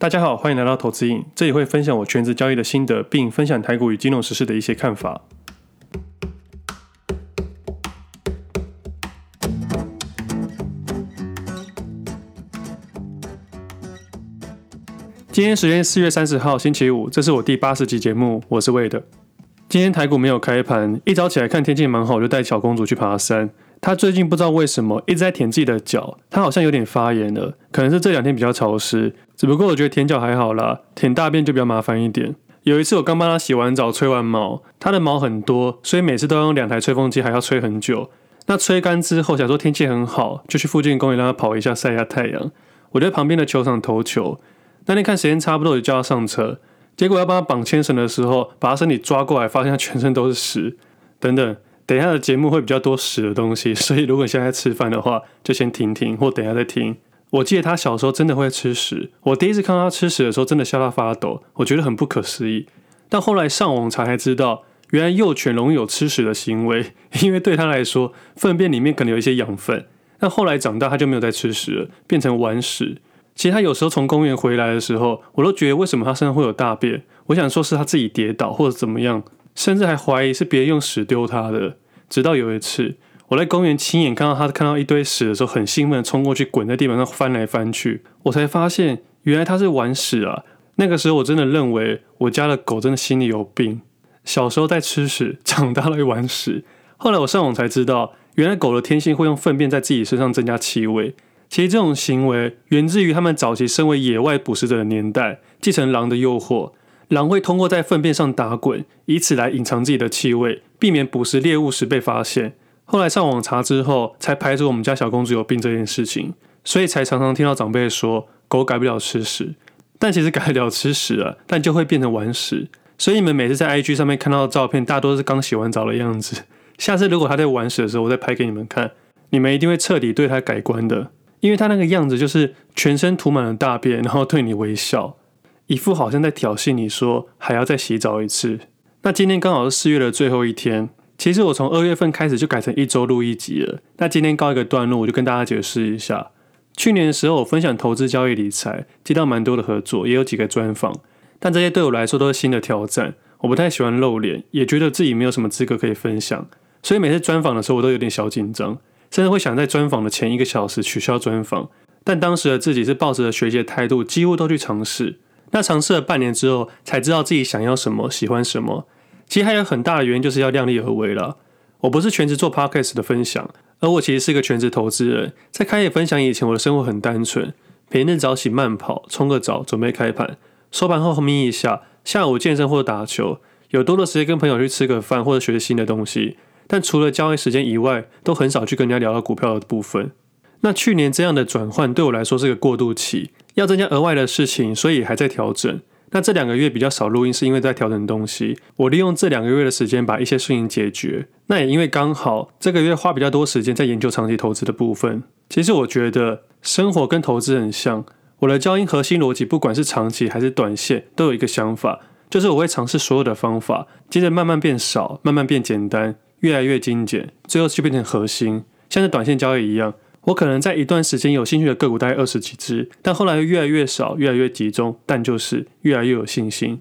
大家好，欢迎来到投资印，这里会分享我全职交易的心得，并分享台股与金融时事的一些看法。今天时间四月三十号星期五，这是我第八十集节目，我是魏的。今天台股没有开盘，一早起来看天气蛮好，就带小公主去爬山。他最近不知道为什么一直在舔自己的脚，他好像有点发炎了，可能是这两天比较潮湿。只不过我觉得舔脚还好啦，舔大便就比较麻烦一点。有一次我刚帮他洗完澡，吹完毛，他的毛很多，所以每次都要用两台吹风机，还要吹很久。那吹干之后，想说天气很好，就去附近公园让它跑一下，晒一下太阳。我在旁边的球场投球，那天看时间差不多，就叫他上车。结果要帮他绑牵绳的时候，把他身体抓过来，发现他全身都是屎。等等。等一下的节目会比较多屎的东西，所以如果你现在吃饭的话，就先停停，或等一下再听。我记得他小时候真的会吃屎，我第一次看到他吃屎的时候，真的吓到发抖，我觉得很不可思议。但后来上网查才知道，原来幼犬容易有吃屎的行为，因为对他来说，粪便里面可能有一些养分。但后来长大，他就没有再吃屎了，变成玩屎。其实他有时候从公园回来的时候，我都觉得为什么他身上会有大便？我想说是他自己跌倒或者怎么样。甚至还怀疑是别人用屎丢他的，直到有一次我在公园亲眼看到他看到一堆屎的时候，很兴奋的冲过去，滚在地板上翻来翻去，我才发现原来他是玩屎啊！那个时候我真的认为我家的狗真的心里有病，小时候在吃屎，长大了一玩屎。后来我上网才知道，原来狗的天性会用粪便在自己身上增加气味。其实这种行为源自于他们早期身为野外捕食者的年代，继承狼的诱惑。狼会通过在粪便上打滚，以此来隐藏自己的气味，避免捕食猎物时被发现。后来上网查之后，才排除我们家小公主有病这件事情，所以才常常听到长辈说狗改不了吃屎。但其实改得了吃屎了，但就会变成玩屎。所以你们每次在 IG 上面看到的照片，大多是刚洗完澡的样子。下次如果他在玩屎的时候，我再拍给你们看，你们一定会彻底对他改观的，因为他那个样子就是全身涂满了大便，然后对你微笑。一副好像在挑衅你说还要再洗澡一次。那今天刚好是四月的最后一天。其实我从二月份开始就改成一周录一集了。那今天告一个段落，我就跟大家解释一下。去年的时候，我分享投资、交易、理财，接到蛮多的合作，也有几个专访。但这些对我来说都是新的挑战。我不太喜欢露脸，也觉得自己没有什么资格可以分享。所以每次专访的时候，我都有点小紧张，甚至会想在专访的前一个小时取消专访。但当时的自己是抱着学习的态度，几乎都去尝试。那尝试了半年之后，才知道自己想要什么，喜欢什么。其实还有很大的原因，就是要量力而为了。我不是全职做 podcast 的分享，而我其实是一个全职投资人。在开业分享以前，我的生活很单纯，平日早起慢跑，冲个澡，准备开盘。收盘后眯一下，下午健身或打球，有多的时间跟朋友去吃个饭或者学新的东西。但除了交易时间以外，都很少去跟人家聊到股票的部分。那去年这样的转换对我来说是个过渡期。要增加额外的事情，所以还在调整。那这两个月比较少录音，是因为在调整东西。我利用这两个月的时间把一些事情解决。那也因为刚好这个月花比较多时间在研究长期投资的部分。其实我觉得生活跟投资很像。我的交易核心逻辑，不管是长期还是短线，都有一个想法，就是我会尝试所有的方法，接着慢慢变少，慢慢变简单，越来越精简，最后就变成核心，像是短线交易一样。我可能在一段时间有兴趣的个股大概二十几只，但后来越来越少，越来越集中，但就是越来越有信心。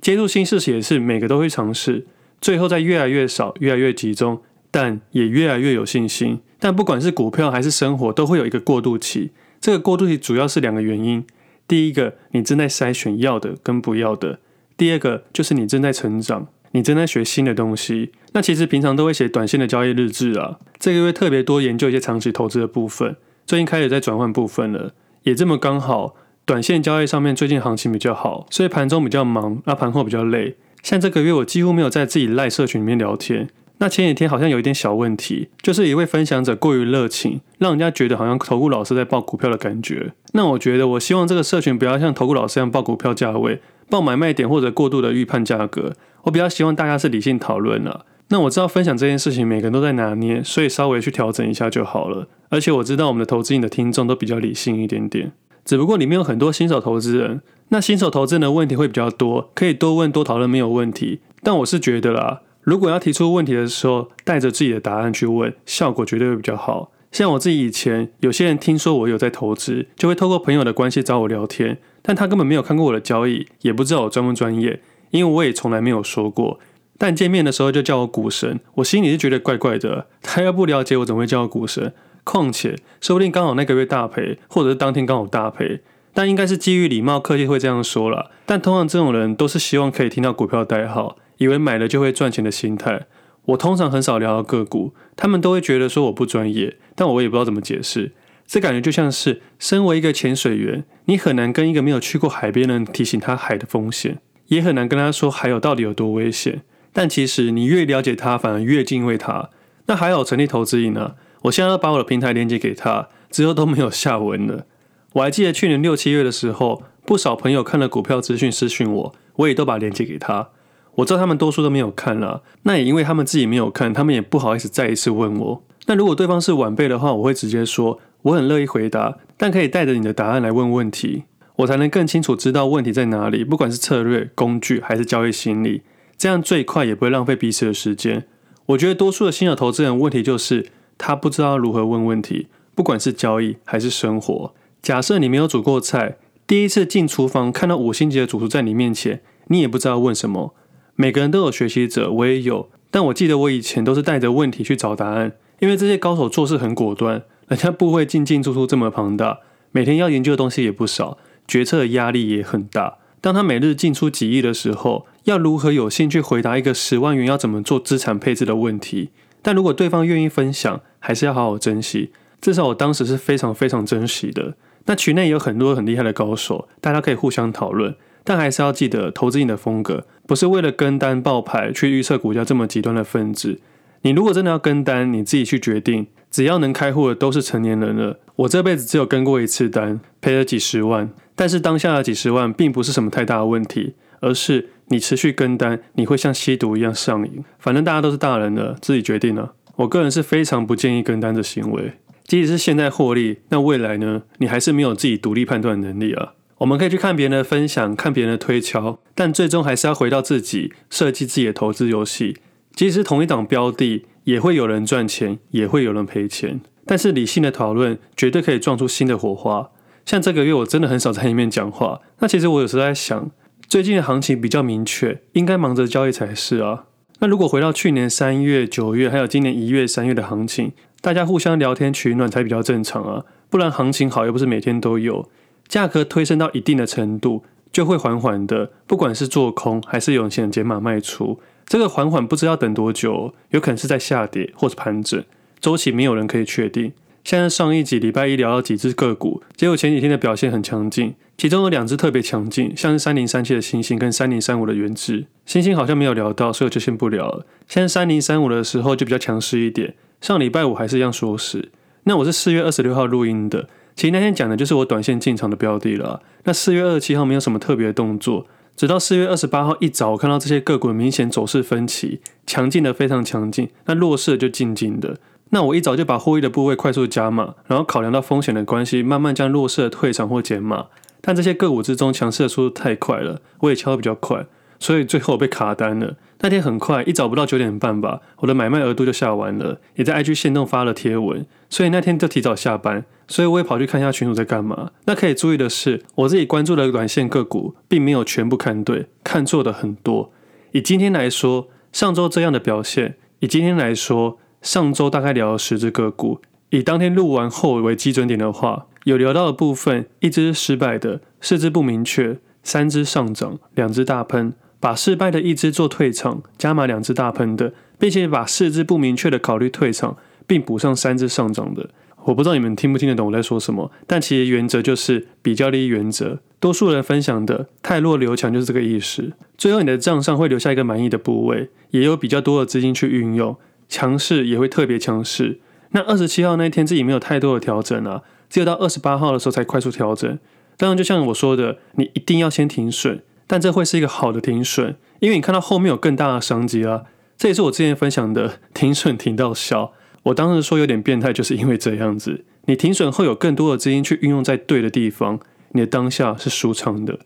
接触新事情也是每个都会尝试，最后再越来越少，越来越集中，但也越来越有信心。但不管是股票还是生活，都会有一个过渡期。这个过渡期主要是两个原因：第一个，你正在筛选要的跟不要的；第二个，就是你正在成长。你正在学新的东西，那其实平常都会写短线的交易日志啊。这个月特别多研究一些长期投资的部分，最近开始在转换部分了，也这么刚好，短线交易上面最近行情比较好，所以盘中比较忙，那盘后比较累。像这个月我几乎没有在自己赖社群里面聊天。那前几天好像有一点小问题，就是一位分享者过于热情，让人家觉得好像投顾老师在报股票的感觉。那我觉得，我希望这个社群不要像投顾老师一样报股票价位。报买卖点或者过度的预判价格，我比较希望大家是理性讨论了。那我知道分享这件事情每个人都在拿捏，所以稍微去调整一下就好了。而且我知道我们的投资瘾的听众都比较理性一点点，只不过里面有很多新手投资人，那新手投资人的问题会比较多，可以多问多讨论没有问题。但我是觉得啦，如果要提出问题的时候，带着自己的答案去问，效果绝对会比较好。像我自己以前，有些人听说我有在投资，就会透过朋友的关系找我聊天。但他根本没有看过我的交易，也不知道我专不专业，因为我也从来没有说过。但见面的时候就叫我股神，我心里是觉得怪怪的。他要不了解我，怎么会叫我股神？况且，说不定刚好那个月大赔，或者是当天刚好大赔。但应该是基于礼貌客气会这样说啦。但通常这种人都是希望可以听到股票代号，以为买了就会赚钱的心态。我通常很少聊到个股，他们都会觉得说我不专业，但我也不知道怎么解释。这感觉就像是身为一个潜水员，你很难跟一个没有去过海边的人提醒他海的风险，也很难跟他说海有到底有多危险。但其实你越了解他，反而越敬畏他。那还好成立投资营呢，我现在要把我的平台连接给他，之后都没有下文了。我还记得去年六七月的时候，不少朋友看了股票资讯私讯我，我也都把链接给他。我知道他们多数都没有看了，那也因为他们自己没有看，他们也不好意思再一次问我。那如果对方是晚辈的话，我会直接说我很乐意回答，但可以带着你的答案来问问题，我才能更清楚知道问题在哪里。不管是策略、工具还是交易心理，这样最快也不会浪费彼此的时间。我觉得多数的新手投资人问题就是他不知道如何问问题，不管是交易还是生活。假设你没有煮过菜，第一次进厨房看到五星级的主厨在你面前，你也不知道问什么。每个人都有学习者，我也有。但我记得我以前都是带着问题去找答案，因为这些高手做事很果断，人家不会进进出出这么庞大，每天要研究的东西也不少，决策的压力也很大。当他每日进出几亿的时候，要如何有兴趣回答一个十万元要怎么做资产配置的问题？但如果对方愿意分享，还是要好好珍惜。至少我当时是非常非常珍惜的。那群内有很多很厉害的高手，大家可以互相讨论。但还是要记得，投资你的风格不是为了跟单爆牌去预测股价这么极端的分子。你如果真的要跟单，你自己去决定。只要能开户的都是成年人了。我这辈子只有跟过一次单，赔了几十万。但是当下的几十万并不是什么太大的问题，而是你持续跟单，你会像吸毒一样上瘾。反正大家都是大人了，自己决定了。我个人是非常不建议跟单的行为。即使是现在获利，那未来呢？你还是没有自己独立判断能力啊。我们可以去看别人的分享，看别人的推敲，但最终还是要回到自己设计自己的投资游戏。即使同一档标的，也会有人赚钱，也会有人赔钱。但是理性的讨论绝对可以撞出新的火花。像这个月我真的很少在里面讲话。那其实我有时候在想，最近的行情比较明确，应该忙着交易才是啊。那如果回到去年三月、九月，还有今年一月、三月的行情，大家互相聊天取暖才比较正常啊。不然行情好又不是每天都有。价格推升到一定的程度，就会缓缓的，不管是做空还是有钱减码卖出，这个缓缓不知道等多久，有可能是在下跌或是盘整，周期没有人可以确定。现在上一集礼拜一聊到几只个股，结果前几天的表现很强劲，其中有两只特别强劲，像是三零三七的欣兴跟三零三五的元智。欣兴好像没有聊到，所以我就先不聊了。现在三零三五的时候就比较强势一点，上礼拜五还是一样说是。那我是四月二十六号录音的。其实那天讲的就是我短线进场的标的了。那四月二十七号没有什么特别的动作，直到四月二十八号一早，我看到这些个股明显走势分歧，强劲的非常强劲，那弱势的就静静的。那我一早就把获利的部位快速加码，然后考量到风险的关系，慢慢将弱势的退场或减码。但这些个股之中，强势的速度太快了，我也敲得比较快。所以最后我被卡单了。那天很快，一早不到九点半吧，我的买卖额度就下完了，也在 IG 限动发了贴文。所以那天就提早下班，所以我也跑去看一下群主在干嘛。那可以注意的是，我自己关注的短线个股，并没有全部看对，看错的很多。以今天来说，上周这样的表现，以今天来说，上周大概聊了十只个股，以当天录完后为基准点的话，有聊到的部分，一只失败的，四只不明确，三只上涨，两只大喷。把失败的一支做退场，加码两只大喷的，并且把四支不明确的考虑退场，并补上三只上涨的。我不知道你们听不听得懂我在说什么，但其实原则就是比较利益原则。多数人分享的太弱留强就是这个意思。最后你的账上会留下一个满意的部位，也有比较多的资金去运用，强势也会特别强势。那二十七号那一天自己没有太多的调整啊，只有到二十八号的时候才快速调整。当然，就像我说的，你一定要先停损。但这会是一个好的停损，因为你看到后面有更大的商机啊。这也是我之前分享的停损停到小。我当时说有点变态，就是因为这样子。你停损后有更多的资金去运用在对的地方，你的当下是舒畅的。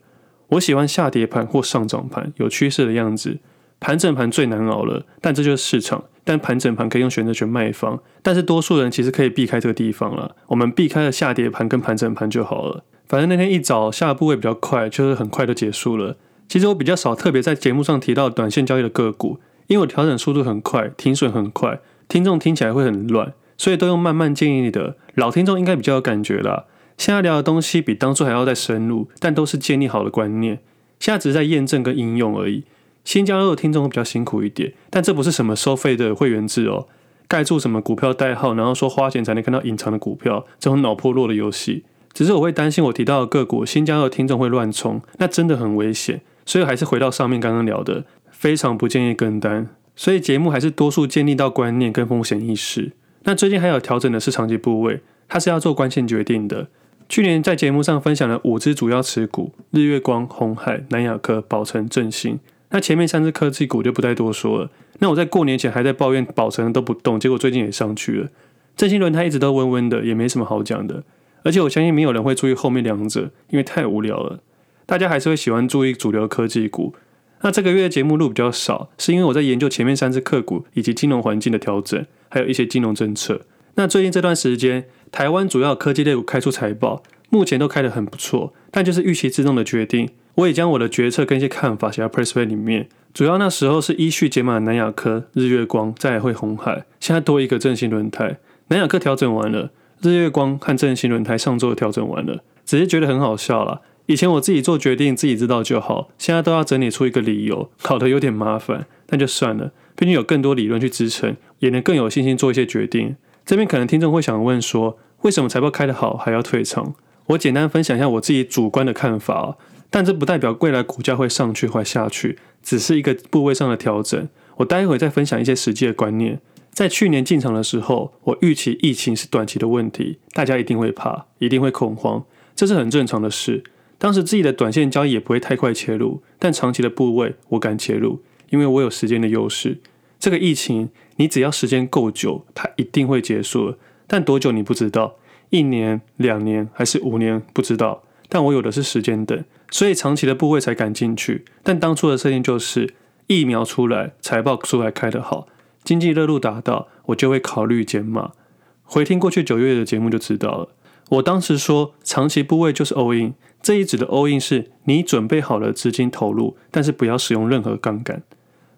我喜欢下跌盘或上涨盘有趋势的样子，盘整盘最难熬了，但这就是市场。但盘整盘可以用选择权卖方，但是多数人其实可以避开这个地方了。我们避开了下跌盘跟盘整盘就好了。反正那天一早下的部位比较快，就是很快就结束了。其实我比较少特别在节目上提到短线交易的个股，因为我调整速度很快，停损很快，听众听起来会很乱，所以都用慢慢建议的。老听众应该比较有感觉啦。现在聊的东西比当初还要再深入，但都是建立好的观念，现在只是在验证跟应用而已。新加入的听众会比较辛苦一点，但这不是什么收费的会员制哦，盖住什么股票代号，然后说花钱才能看到隐藏的股票，这种脑破落的游戏。只是我会担心我提到的个股，新加入的听众会乱冲，那真的很危险。所以还是回到上面刚刚聊的，非常不建议跟单。所以节目还是多数建立到观念跟风险意识。那最近还有调整的是长期部位，它是要做关键决定的。去年在节目上分享了五只主要持股：日月光、红海、南亚科、宝成、正新。那前面三只科技股就不再多说了。那我在过年前还在抱怨宝成都不动，结果最近也上去了。正新轮胎一直都温温的，也没什么好讲的。而且我相信没有人会注意后面两者，因为太无聊了。大家还是会喜欢注意主流科技股。那这个月的节目录比较少，是因为我在研究前面三只个股以及金融环境的调整，还有一些金融政策。那最近这段时间，台湾主要科技类股开出财报，目前都开得很不错，但就是预期之中的决定。我也将我的决策跟一些看法写在 PressPlay 里面。主要那时候是依序解码南亚科、日月光，再来会红海，现在多一个正新轮胎。南亚科调整完了，日月光和正新轮胎上周调整完了，只是觉得很好笑啦。以前我自己做决定自己知道就好，现在都要整理出一个理由，搞得有点麻烦。那就算了，毕竟有更多理论去支撑，也能更有信心做一些决定。这边可能听众会想问说，为什么财报开得好还要退场？我简单分享一下我自己主观的看法啊。但这不代表未来股价会上去或下去，只是一个部位上的调整。我待会再分享一些实际的观念。在去年进场的时候，我预期疫情是短期的问题，大家一定会怕，一定会恐慌，这是很正常的事。当时自己的短线交易也不会太快切入，但长期的部位我敢切入，因为我有时间的优势。这个疫情，你只要时间够久，它一定会结束。但多久你不知道，一年、两年还是五年不知道。但我有的是时间等。所以长期的部位才敢进去，但当初的设定就是疫苗出来，财报出来开得好，经济热度达到，我就会考虑减码。回听过去九月的节目就知道了。我当时说长期部位就是 all in，这一指的 all in 是你准备好了资金投入，但是不要使用任何杠杆。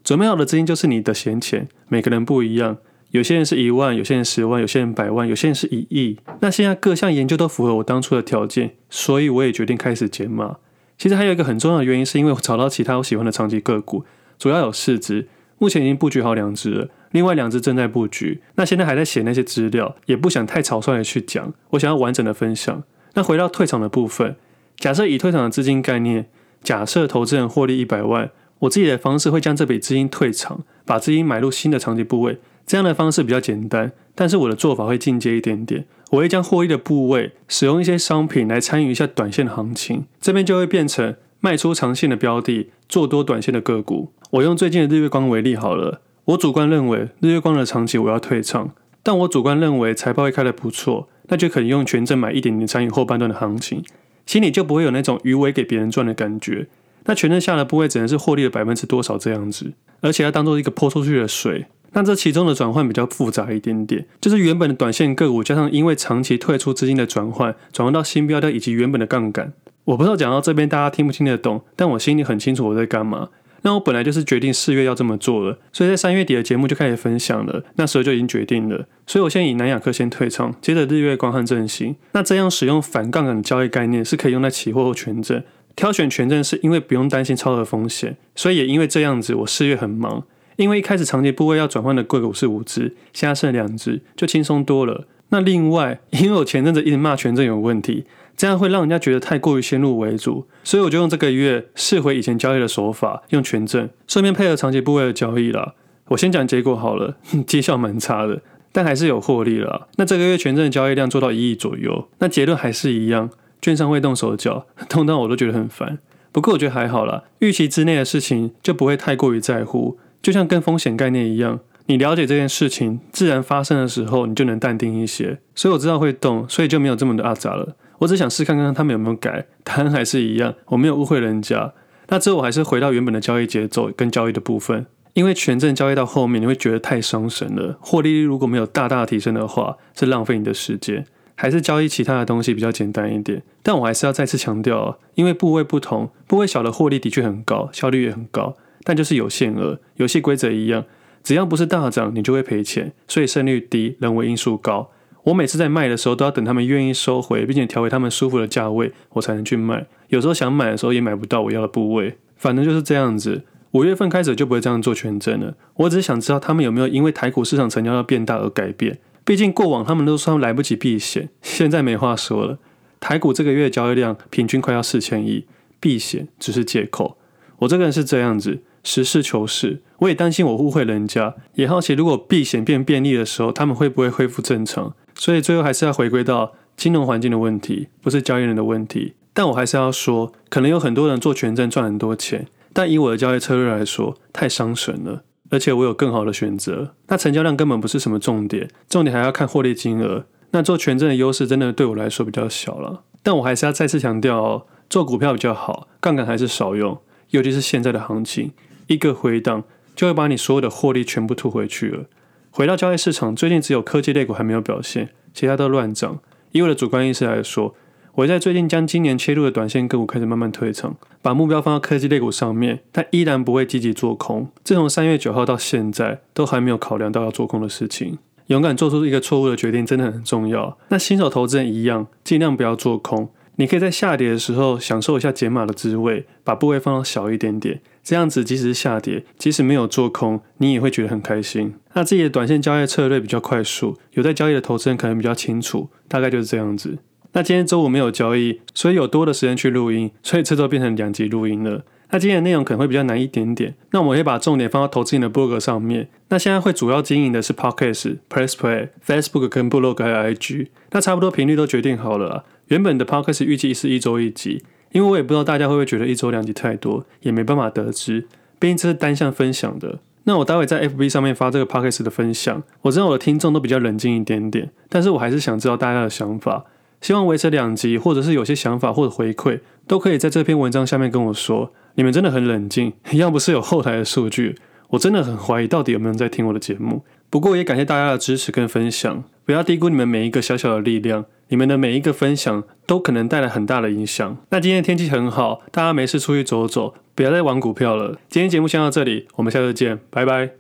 准备好的资金就是你的闲钱，每个人不一样。有些人是一万，有些人十万，有些人百万，有些人是一亿。那现在各项研究都符合我当初的条件，所以我也决定开始减码。其实还有一个很重要的原因，是因为我找到其他我喜欢的长期个股，主要有四只，目前已经布局好两只了，另外两只正在布局。那现在还在写那些资料，也不想太草率的去讲，我想要完整的分享。那回到退场的部分，假设以退场的资金概念，假设投资人获利一百万，我自己的方式会将这笔资金退场，把资金买入新的长期部位。这样的方式比较简单，但是我的做法会进阶一点点。我会将获利的部位使用一些商品来参与一下短线的行情，这边就会变成卖出长线的标的，做多短线的个股。我用最近的日月光为例好了，我主观认为日月光的长期我要退场，但我主观认为财报会开得不错，那就可以用权证买一点点参与后半段的行情，心里就不会有那种鱼尾给别人赚的感觉。那权证下的部位只能是获利的百分之多少这样子，而且要当做一个泼出去的水。那这其中的转换比较复杂一点点，就是原本的短线个股加上因为长期退出资金的转换，转换到新标的以及原本的杠杆。我不知道讲到这边大家听不听得懂，但我心里很清楚我在干嘛。那我本来就是决定四月要这么做了，所以在三月底的节目就开始分享了，那时候就已经决定了。所以我先以南亚科先退场，接着日月光和正新。那这样使用反杠杆的交易概念是可以用在期货或权证。挑选权证是因为不用担心超额风险，所以也因为这样子，我四月很忙。因为一开始长期部位要转换的个股是五只，现在剩两只，就轻松多了。那另外，因为我前阵子一直骂权证有问题，这样会让人家觉得太过于先入为主，所以我就用这个月试回以前交易的手法，用权证，顺便配合长期部位的交易啦。我先讲结果好了，绩效蛮差的，但还是有获利了。那这个月权证的交易量做到一亿左右，那结论还是一样，券商会动手脚，动到我都觉得很烦。不过我觉得还好啦，预期之内的事情就不会太过于在乎。就像跟风险概念一样，你了解这件事情自然发生的时候，你就能淡定一些。所以我知道会动，所以就没有这么的阿杂了。我只想试看看他们有没有改，答案还是一样，我没有误会人家。那之后我还是回到原本的交易节奏跟交易的部分，因为权证交易到后面你会觉得太伤神了，获利如果没有大大提升的话，是浪费你的时间。还是交易其他的东西比较简单一点。但我还是要再次强调啊，因为部位不同，部位小的获利的确很高，效率也很高，但就是有限额，游戏规则一样，只要不是大涨，你就会赔钱，所以胜率低，人为因素高。我每次在卖的时候，都要等他们愿意收回，并且调回他们舒服的价位，我才能去卖。有时候想买的时候，也买不到我要的部位。反正就是这样子。五月份开始就不会这样做权证了。我只是想知道他们有没有因为台股市场成交要变大而改变。毕竟过往他们都说来不及避险，现在没话说了。台股这个月交易量平均快要四千亿，避险只是借口。我这个人是这样子，实事求是。我也担心我误会人家，也好奇如果避险变便利的时候，他们会不会恢复正常？所以最后还是要回归到金融环境的问题，不是交易人的问题。但我还是要说，可能有很多人做权证赚很多钱，但以我的交易策略来说，太伤神了。而且我有更好的选择。那成交量根本不是什么重点，重点还要看获利金额。那做权证的优势真的对我来说比较小了。但我还是要再次强调哦，做股票比较好，杠杆还是少用，尤其是现在的行情，一个回档就会把你所有的获利全部吐回去了。回到交易市场，最近只有科技类股还没有表现，其他都乱涨。以我的主观意识来说，我在最近将今年切入的短线个股开始慢慢退场，把目标放到科技类股上面，但依然不会积极做空。自从三月九号到现在，都还没有考量到要做空的事情。勇敢做出一个错误的决定真的很重要。那新手投资人一样，尽量不要做空。你可以在下跌的时候享受一下减码的滋味，把部位放到小一点点，这样子即使是下跌，即使没有做空，你也会觉得很开心。那自己的短线交易策略比较快速，有在交易的投资人可能比较清楚，大概就是这样子。那今天周五没有交易，所以有多的时间去录音，所以这周变成两集录音了。那今天的内容可能会比较难一点点，那我们会把重点放到投资人的部落格上面。那现在会主要经营的是 Podcast、Press Play、Facebook 跟部落格还有 IG。那差不多频率都决定好了。原本的 Podcast 预计是一周一集，因为我也不知道大家会不会觉得一周两集太多，也没办法得知，毕竟这是单向分享的。那我待会在 FB 上面发这个 Podcast 的分享，我知道我的听众都比较冷静一点点，但是我还是想知道大家的想法。希望维持两集，或者是有些想法或者回馈，都可以在这篇文章下面跟我说。你们真的很冷静，要不是有后台的数据，我真的很怀疑到底有没有人在听我的节目。不过也感谢大家的支持跟分享，不要低估你们每一个小小的力量，你们的每一个分享都可能带来很大的影响。那今天天气很好，大家没事出去走走，不要再玩股票了。今天节目先到这里，我们下次见，拜拜。